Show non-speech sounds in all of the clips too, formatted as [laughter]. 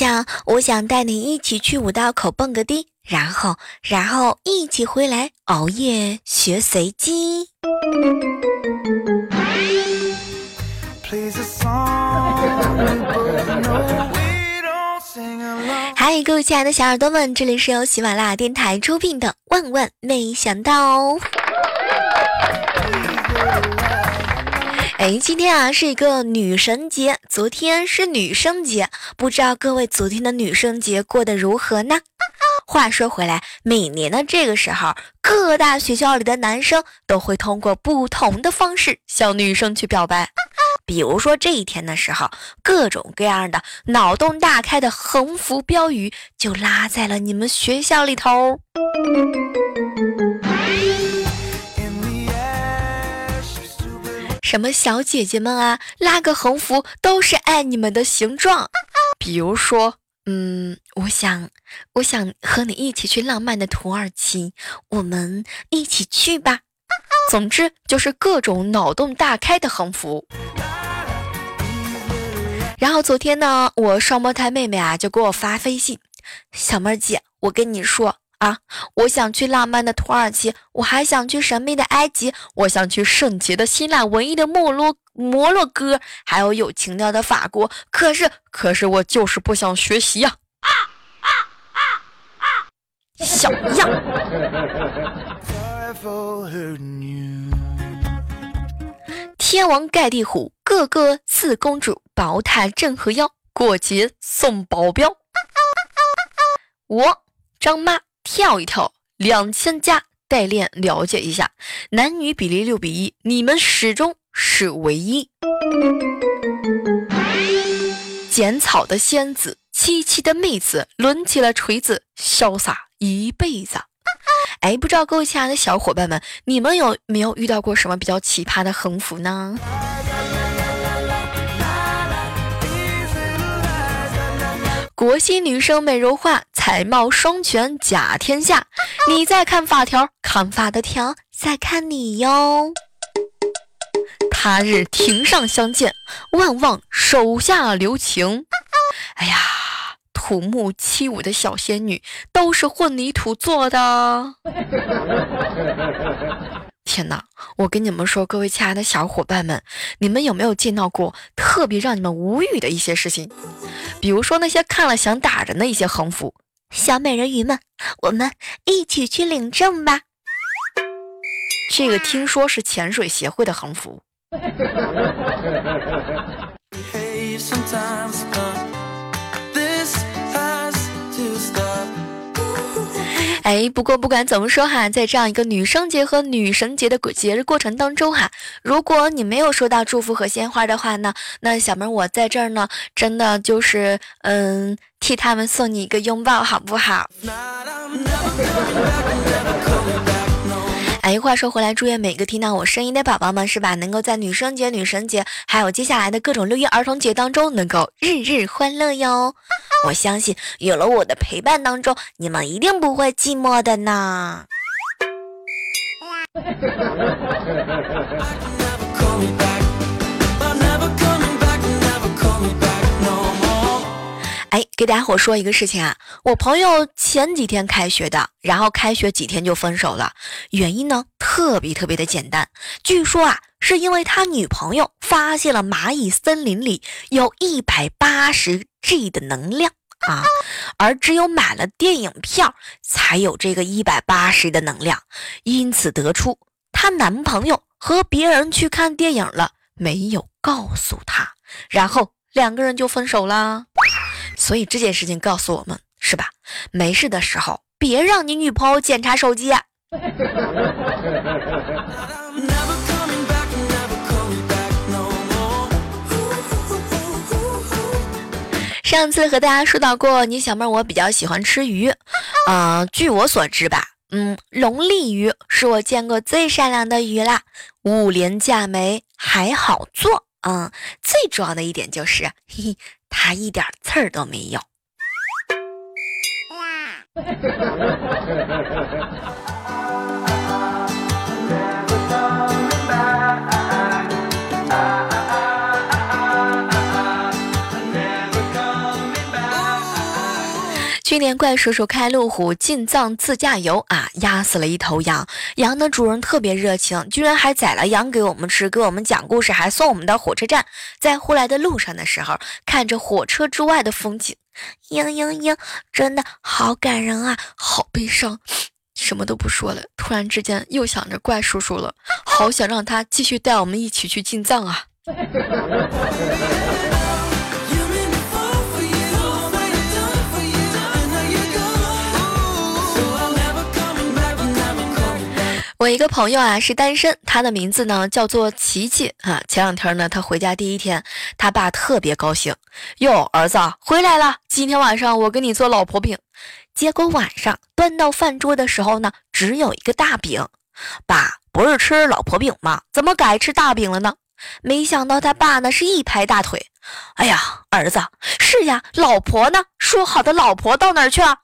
我想，我想带你一起去五道口蹦个迪，然后，然后一起回来熬夜学随机。嗨，各位亲爱的小耳朵们，这里是由喜马拉雅电台出品的《万万没想到》。哎，今天啊是一个女神节，昨天是女生节，不知道各位昨天的女生节过得如何呢？话说回来，每年的这个时候，各大学校里的男生都会通过不同的方式向女生去表白。比如说这一天的时候，各种各样的脑洞大开的横幅标语就拉在了你们学校里头。什么小姐姐们啊，拉个横幅都是爱你们的形状。比如说，嗯，我想，我想和你一起去浪漫的土耳其，我们一起去吧。总之就是各种脑洞大开的横幅。然后昨天呢，我双胞胎妹妹啊就给我发飞信，小妹儿姐，我跟你说。啊！我想去浪漫的土耳其，我还想去神秘的埃及，我想去圣洁的希腊，文艺的摩洛摩洛哥，还有有情调的法国。可是，可是我就是不想学习呀！啊啊啊啊！小样！天王盖地虎，个个似公主，宝塔镇河妖，过节送保镖。我张妈。跳一跳，两千加代练了解一下，男女比例六比一，你们始终是唯一。剪草的仙子，凄凄的妹子，抡起了锤子，潇洒一辈子。哎，不知道各位亲爱的小伙伴们，你们有没有遇到过什么比较奇葩的横幅呢？国西女生美如画，才貌双全甲天下。你在看发条，看发的条在看你哟。他日庭上相见，万望手下留情。哎呀，土木七五的小仙女都是混凝土做的。天哪！我跟你们说，各位亲爱的小伙伴们，你们有没有见到过特别让你们无语的一些事情？比如说那些看了想打人的一些横幅，小美人鱼们，我们一起去领证吧。这个听说是潜水协会的横幅。哎，不过不管怎么说哈，在这样一个女生节和女神节的节日过程当中哈，如果你没有收到祝福和鲜花的话呢，那小妹我在这儿呢，真的就是嗯，替他们送你一个拥抱，好不好？[laughs] 哎，话说回来，祝愿每个听到我声音的宝宝们，是吧？能够在女生节、女神节，还有接下来的各种六一儿童节当中，能够日日欢乐哟。[laughs] 我相信，有了我的陪伴当中，你们一定不会寂寞的呢。哎，给大家伙说一个事情啊，我朋友前几天开学的，然后开学几天就分手了，原因呢特别特别的简单，据说啊是因为他女朋友发现了蚂蚁森林里有一百八十 G 的能量啊，而只有买了电影票才有这个一百八十的能量，因此得出她男朋友和别人去看电影了，没有告诉她，然后两个人就分手啦。所以这件事情告诉我们，是吧？没事的时候，别让你女朋友检查手机。上次和大家说到过，你小妹我比较喜欢吃鱼，嗯，[laughs] 据我所知吧，嗯，龙利鱼是我见过最善良的鱼啦，五廉价美还好做，嗯，最主要的一点就是，嘿嘿，他一点刺儿都没有。[laughs] 去年怪叔叔开路虎进藏自驾游啊，压死了一头羊。羊的主人特别热情，居然还宰了羊给我们吃，给我们讲故事，还送我们到火车站。在回来的路上的时候，看着火车之外的风景，嘤嘤嘤，真的好感人啊，好悲伤，什么都不说了。突然之间又想着怪叔叔了，好想让他继续带我们一起去进藏啊。我一个朋友啊是单身，他的名字呢叫做琪琪啊。前两天呢，他回家第一天，他爸特别高兴，哟，儿子回来了，今天晚上我给你做老婆饼。结果晚上端到饭桌的时候呢，只有一个大饼。爸不是吃老婆饼吗？怎么改吃大饼了呢？没想到他爸呢是一拍大腿，哎呀，儿子是呀，老婆呢？说好的老婆到哪儿去了？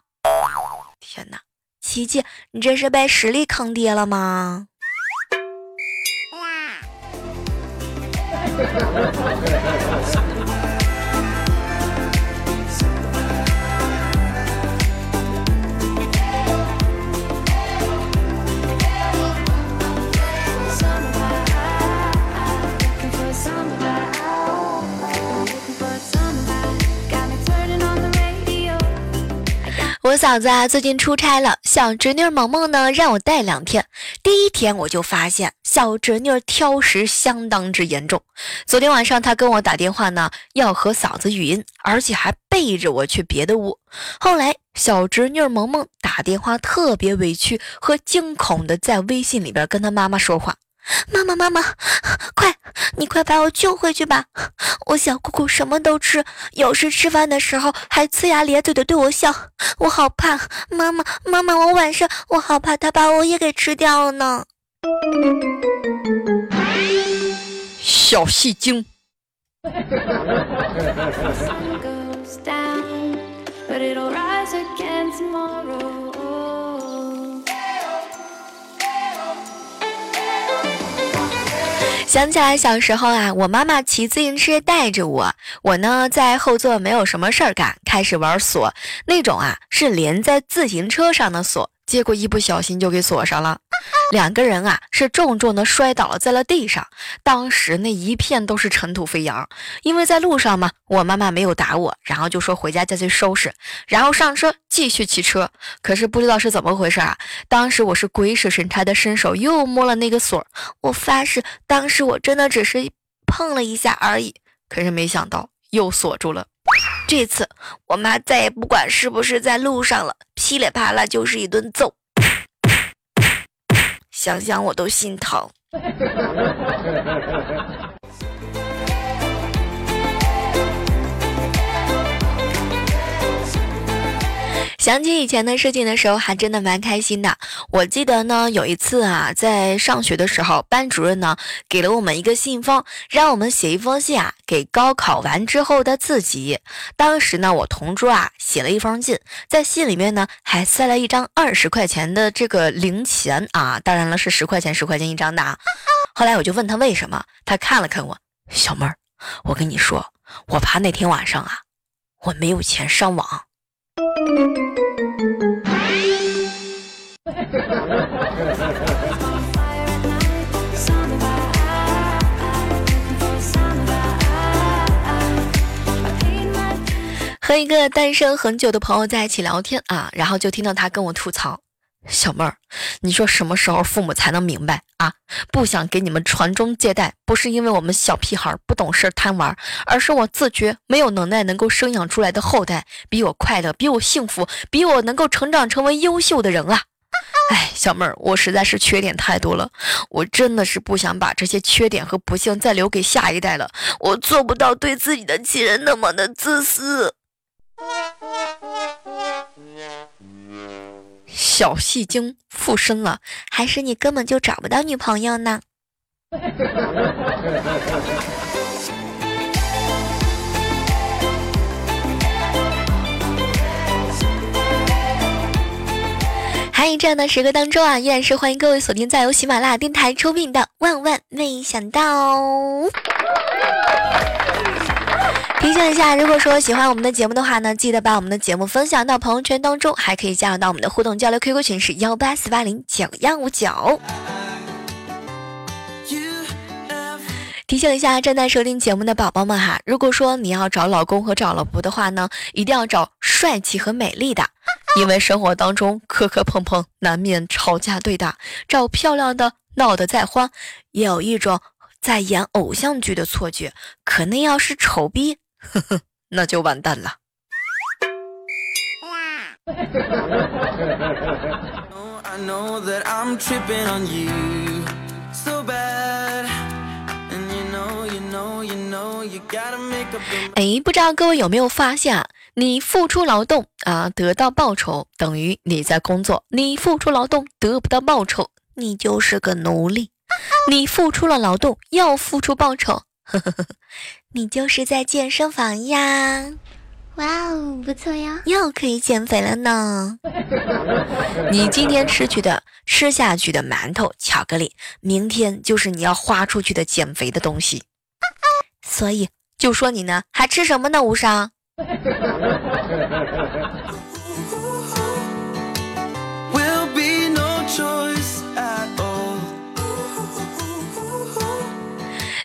天哪！琪琪，你这是被实力坑爹了吗？嫂子啊，最近出差了，小侄女萌萌呢让我带两天。第一天我就发现小侄女挑食相当之严重。昨天晚上她跟我打电话呢，要和嫂子语音，而且还背着我去别的屋。后来小侄女萌萌打电话特别委屈和惊恐的在微信里边跟她妈妈说话。妈妈，妈妈，快，你快把我救回去吧！我小姑姑什么都吃，有时吃饭的时候还呲牙咧嘴的对我笑，我好怕。妈妈，妈妈，我晚上我好怕她把我也给吃掉了呢。小戏精。想起来小时候啊，我妈妈骑自行车带着我，我呢在后座没有什么事儿干，开始玩锁，那种啊是连在自行车上的锁。结果一不小心就给锁上了，两个人啊是重重的摔倒了在了地上，当时那一片都是尘土飞扬。因为在路上嘛，我妈妈没有打我，然后就说回家再去收拾，然后上车继续骑车。可是不知道是怎么回事啊，当时我是鬼使神差的伸手又摸了那个锁，我发誓当时我真的只是碰了一下而已，可是没想到又锁住了。这次我妈再也不管是不是在路上了，噼里啪啦就是一顿揍，想想我都心疼。[laughs] 想起以前的事情的时候，还真的蛮开心的。我记得呢，有一次啊，在上学的时候，班主任呢给了我们一个信封，让我们写一封信啊，给高考完之后的自己。当时呢，我同桌啊写了一封信，在信里面呢还塞了一张二十块钱的这个零钱啊，当然了是十块钱，十块钱一张的啊。后来我就问他为什么，他看了看我，小妹儿，我跟你说，我怕那天晚上啊，我没有钱上网。和一个单身很久的朋友在一起聊天啊，然后就听到他跟我吐槽。小妹儿，你说什么时候父母才能明白啊？不想给你们传宗接代，不是因为我们小屁孩不懂事贪玩，而是我自觉没有能耐能够生养出来的后代比我快乐，比我幸福，比我能够成长成为优秀的人啊！哎，小妹儿，我实在是缺点太多了，我真的是不想把这些缺点和不幸再留给下一代了。我做不到对自己的亲人那么的自私。小戏精附身了，还是你根本就找不到女朋友呢？嗨，这样的时刻当中啊，依然是欢迎各位锁定在由喜马拉雅电台出品的《万万没想到》。提醒一下，如果说喜欢我们的节目的话呢，记得把我们的节目分享到朋友圈当中，还可以加入到我们的互动交流 QQ 群是幺八四八零九幺五九。提醒一下正在收听节目的宝宝们哈，如果说你要找老公和找老婆的话呢，一定要找帅气和美丽的，因为生活当中磕磕碰碰，难免吵架对打。找漂亮的，闹得再欢，也有一种在演偶像剧的错觉。可那要是丑逼，呵呵，那就完蛋了。哎，不知道各位有没有发现啊？你付出劳动啊，得到报酬等于你在工作；你付出劳动得不到报酬，你就是个奴隶；你付出了劳动要付出报酬，呵呵呵，你就是在健身房呀。哇哦，不错呀，又可以减肥了呢。[laughs] 你今天吃去的、吃下去的馒头、巧克力，明天就是你要花出去的减肥的东西。[laughs] 所以就说你呢，还吃什么呢？无伤。[laughs]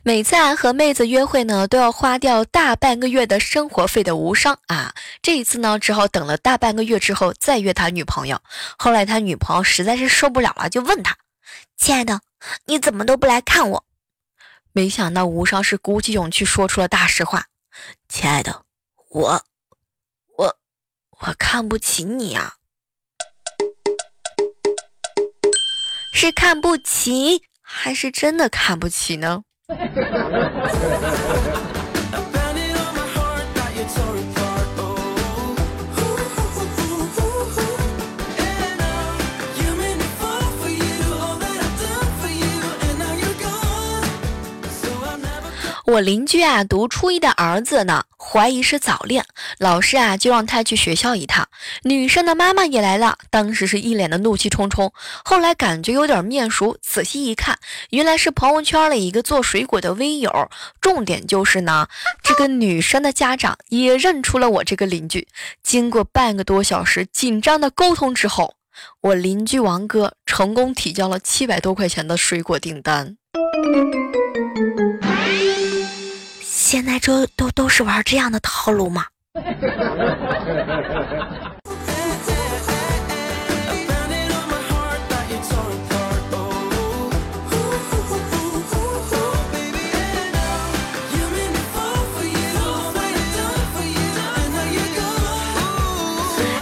每次啊和妹子约会呢，都要花掉大半个月的生活费的无伤啊，这一次呢，只好等了大半个月之后再约他女朋友。后来他女朋友实在是受不了了，就问他：“亲爱的，你怎么都不来看我？”没想到无伤是鼓起勇气说出了大实话：“亲爱的，我，我，我看不起你啊，是看不起还是真的看不起呢？”哈哈哈哈哈哈！我邻居啊，读初一的儿子呢，怀疑是早恋，老师啊就让他去学校一趟。女生的妈妈也来了，当时是一脸的怒气冲冲。后来感觉有点面熟，仔细一看，原来是朋友圈里一个做水果的微友。重点就是呢，这个女生的家长也认出了我这个邻居。经过半个多小时紧张的沟通之后，我邻居王哥成功提交了七百多块钱的水果订单。现在这都都是玩这样的套路吗？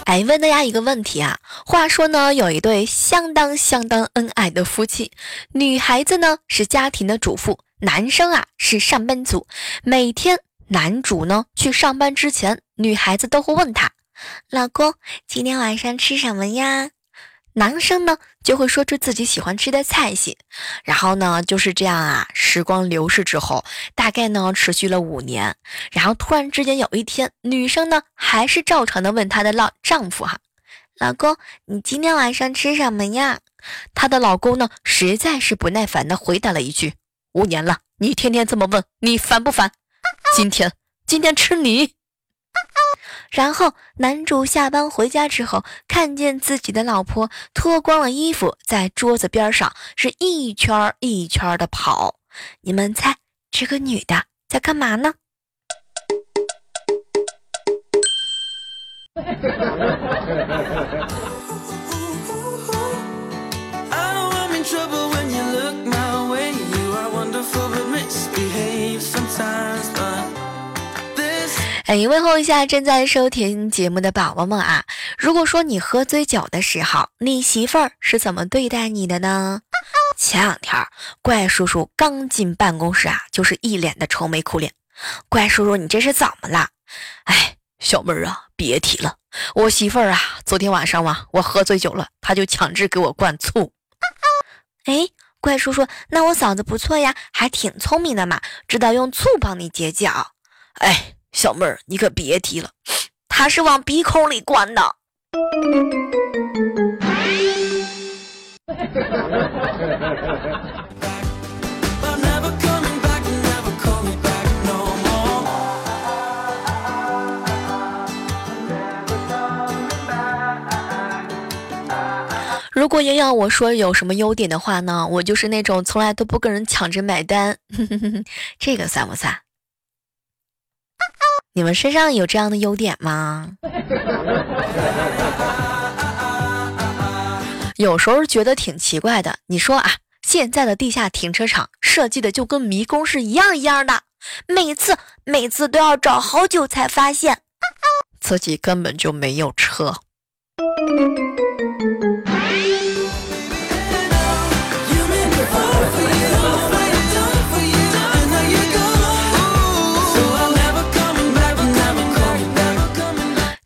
哎，问大家一个问题啊。话说呢，有一对相当相当恩爱的夫妻，女孩子呢是家庭的主妇。男生啊是上班族，每天男主呢去上班之前，女孩子都会问他：“老公，今天晚上吃什么呀？”男生呢就会说出自己喜欢吃的菜系。然后呢就是这样啊，时光流逝之后，大概呢持续了五年。然后突然之间有一天，女生呢还是照常的问她的老丈夫：“哈，老公，你今天晚上吃什么呀？”她的老公呢实在是不耐烦的回答了一句。五年了，你天天这么问，你烦不烦？今天，今天吃你。[laughs] 然后男主下班回家之后，看见自己的老婆脱光了衣服，在桌子边上是一圈一圈的跑。你们猜这个女的在干嘛呢？[laughs] 哎，问候一下正在收听节目的宝宝们啊！如果说你喝醉酒的时候，你媳妇儿是怎么对待你的呢？前两天儿怪叔叔刚进办公室啊，就是一脸的愁眉苦脸。怪叔叔，你这是怎么了？哎，小妹儿啊，别提了，我媳妇儿啊，昨天晚上嘛，我喝醉酒了，她就强制给我灌醋。哎，怪叔叔，那我嫂子不错呀，还挺聪明的嘛，知道用醋帮你解酒。哎，小妹儿，你可别提了，他是往鼻孔里灌的。如果也要我说有什么优点的话呢，我就是那种从来都不跟人抢着买单，[laughs] 这个算不算？你们身上有这样的优点吗？[laughs] 有时候觉得挺奇怪的。你说啊，现在的地下停车场设计的就跟迷宫是一样一样的，每次每次都要找好久才发现 [laughs] 自己根本就没有车。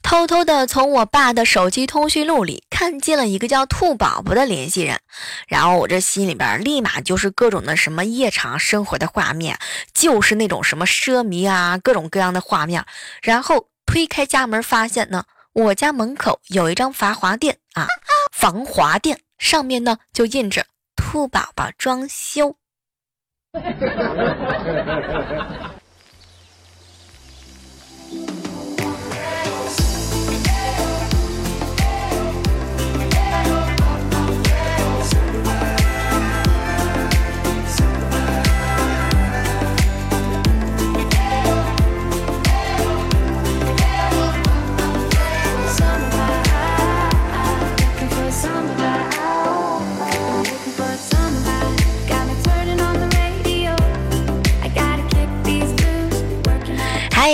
偷偷的从我爸的手机通讯录里看见了一个叫兔宝宝的联系人，然后我这心里边立马就是各种的什么夜场生活的画面，就是那种什么奢靡啊，各种各样的画面。然后推开家门，发现呢，我家门口有一张防滑垫啊，防滑垫上面呢就印着“兔宝宝装修”。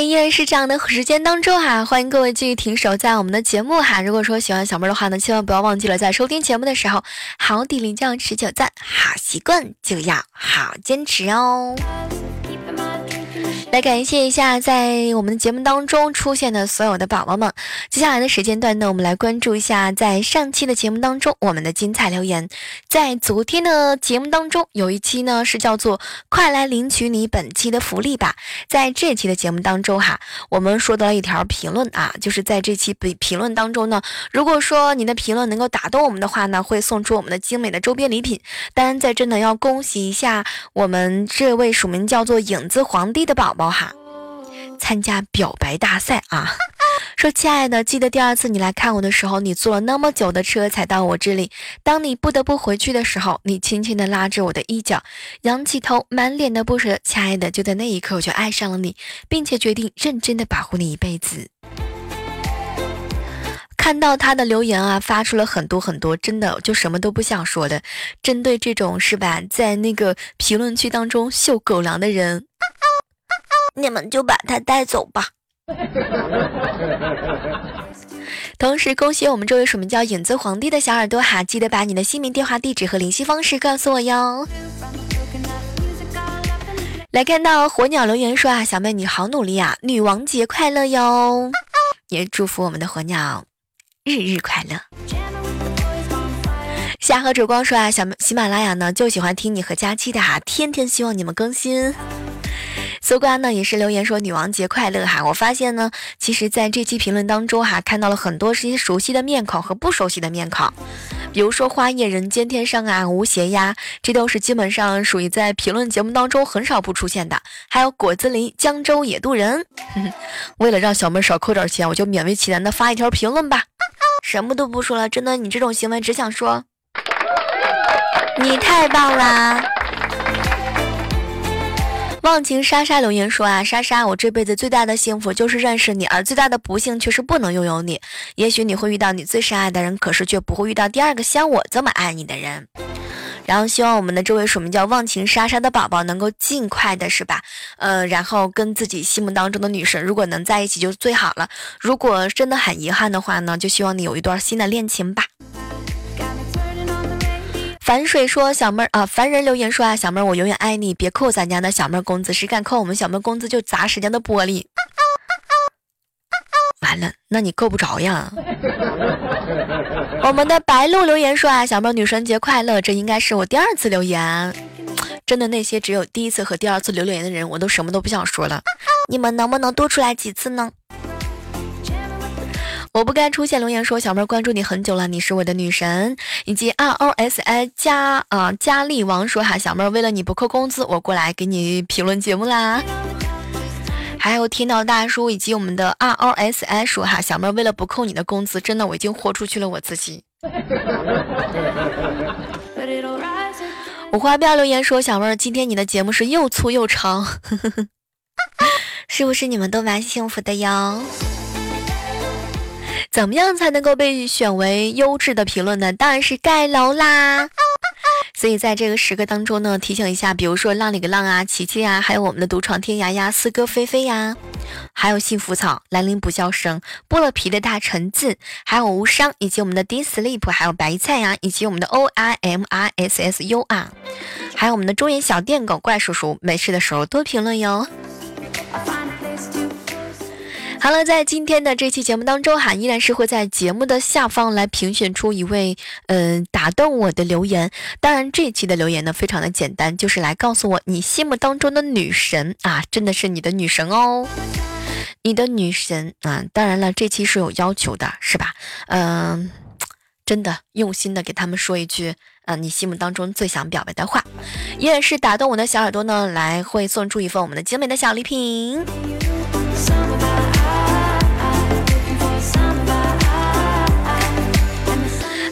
依然是这样的时间当中哈，欢迎各位继续停守在我们的节目哈。如果说喜欢小妹的话呢，千万不要忘记了在收听节目的时候，好底领奖持久赞，好习惯就要好坚持哦。来感谢一下，在我们的节目当中出现的所有的宝宝们。接下来的时间段呢，我们来关注一下在上期的节目当中我们的精彩留言。在昨天的节目当中，有一期呢是叫做“快来领取你本期的福利吧”。在这期的节目当中哈，我们说到了一条评论啊，就是在这期评评论当中呢，如果说你的评论能够打动我们的话呢，会送出我们的精美的周边礼品。当然，在这呢要恭喜一下我们这位署名叫做影子皇帝的宝宝。包哈，参加表白大赛啊！[laughs] 说亲爱的，记得第二次你来看我的时候，你坐了那么久的车才到我这里。当你不得不回去的时候，你轻轻地拉着我的衣角，仰起头，满脸的不舍。亲爱的，就在那一刻，我就爱上了你，并且决定认真的保护你一辈子。看到他的留言啊，发出了很多很多，真的就什么都不想说的。针对这种是吧，在那个评论区当中秀狗粮的人。你们就把他带走吧。同时，恭喜我们这位署名叫影子皇帝的小耳朵哈，记得把你的姓名、电话、地址和联系方式告诉我哟。来看到火鸟留言说啊，小妹你好努力啊，女王节快乐哟！也祝福我们的火鸟日日快乐。夏河烛光说啊，小妹喜马拉雅呢就喜欢听你和佳期的哈，天天希望你们更新。搜刮呢也是留言说女王节快乐哈，我发现呢，其实在这期评论当中哈，看到了很多是一些熟悉的面孔和不熟悉的面孔，比如说花叶人间天上啊，吴邪呀，这都是基本上属于在评论节目当中很少不出现的。还有果子狸、江州野渡人，[laughs] 为了让小妹少扣点钱，我就勉为其难的发一条评论吧，什么都不说了，真的，你这种行为只想说，你太棒啦！忘情莎莎留言说啊，莎莎，我这辈子最大的幸福就是认识你，而最大的不幸却是不能拥有你。也许你会遇到你最深爱的人，可是却不会遇到第二个像我这么爱你的人。然后希望我们的这位署名叫忘情莎莎的宝宝能够尽快的，是吧？呃，然后跟自己心目当中的女神，如果能在一起就最好了。如果真的很遗憾的话呢，就希望你有一段新的恋情吧。凡水说：“小妹儿啊，凡人留言说啊，小妹儿我永远爱你，别扣咱家的小妹儿工资，谁敢扣我们小妹儿工资就砸谁家的玻璃。”完了，那你够不着呀。我们的白鹿留言说啊，小妹儿女神节快乐，这应该是我第二次留言。真的，那些只有第一次和第二次留留言的人，我都什么都不想说了。你们能不能多出来几次呢？我不该出现留言说小妹关注你很久了，你是我的女神。以及 R O S I 加啊佳丽王说哈，小妹为了你不扣工资，我过来给你评论节目啦。还有天道大叔以及我们的 R O S I 说哈，小妹为了不扣你的工资，真的我已经豁出去了我自己。五花标留言说小妹儿今天你的节目是又粗又长，[laughs] 是不是你们都蛮幸福的哟？怎么样才能够被选为优质的评论呢？当然是盖楼啦！所以在这个时刻当中呢，提醒一下，比如说浪里个浪啊，琪琪啊，还有我们的独闯天涯呀，四哥菲菲呀，还有幸福草、兰陵不笑生、剥了皮的大橙子，还有无伤，以及我们的 disleep，还有白菜呀，以及我们的 O I M I S S U 啊，还有我们的中原小电狗怪叔叔，没事的时候多评论哟。好了，在今天的这期节目当中，哈，依然是会在节目的下方来评选出一位，嗯，打动我的留言。当然，这期的留言呢，非常的简单，就是来告诉我你心目当中的女神啊，真的是你的女神哦，你的女神啊。当然了，这期是有要求的，是吧？嗯，真的用心的给他们说一句，啊，你心目当中最想表白的话，依然是打动我的小耳朵呢，来会送出一份我们的精美的小礼品。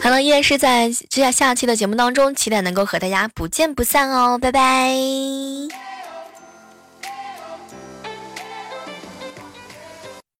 好了，依然是在接下下期的节目当中，期待能够和大家不见不散哦，拜拜。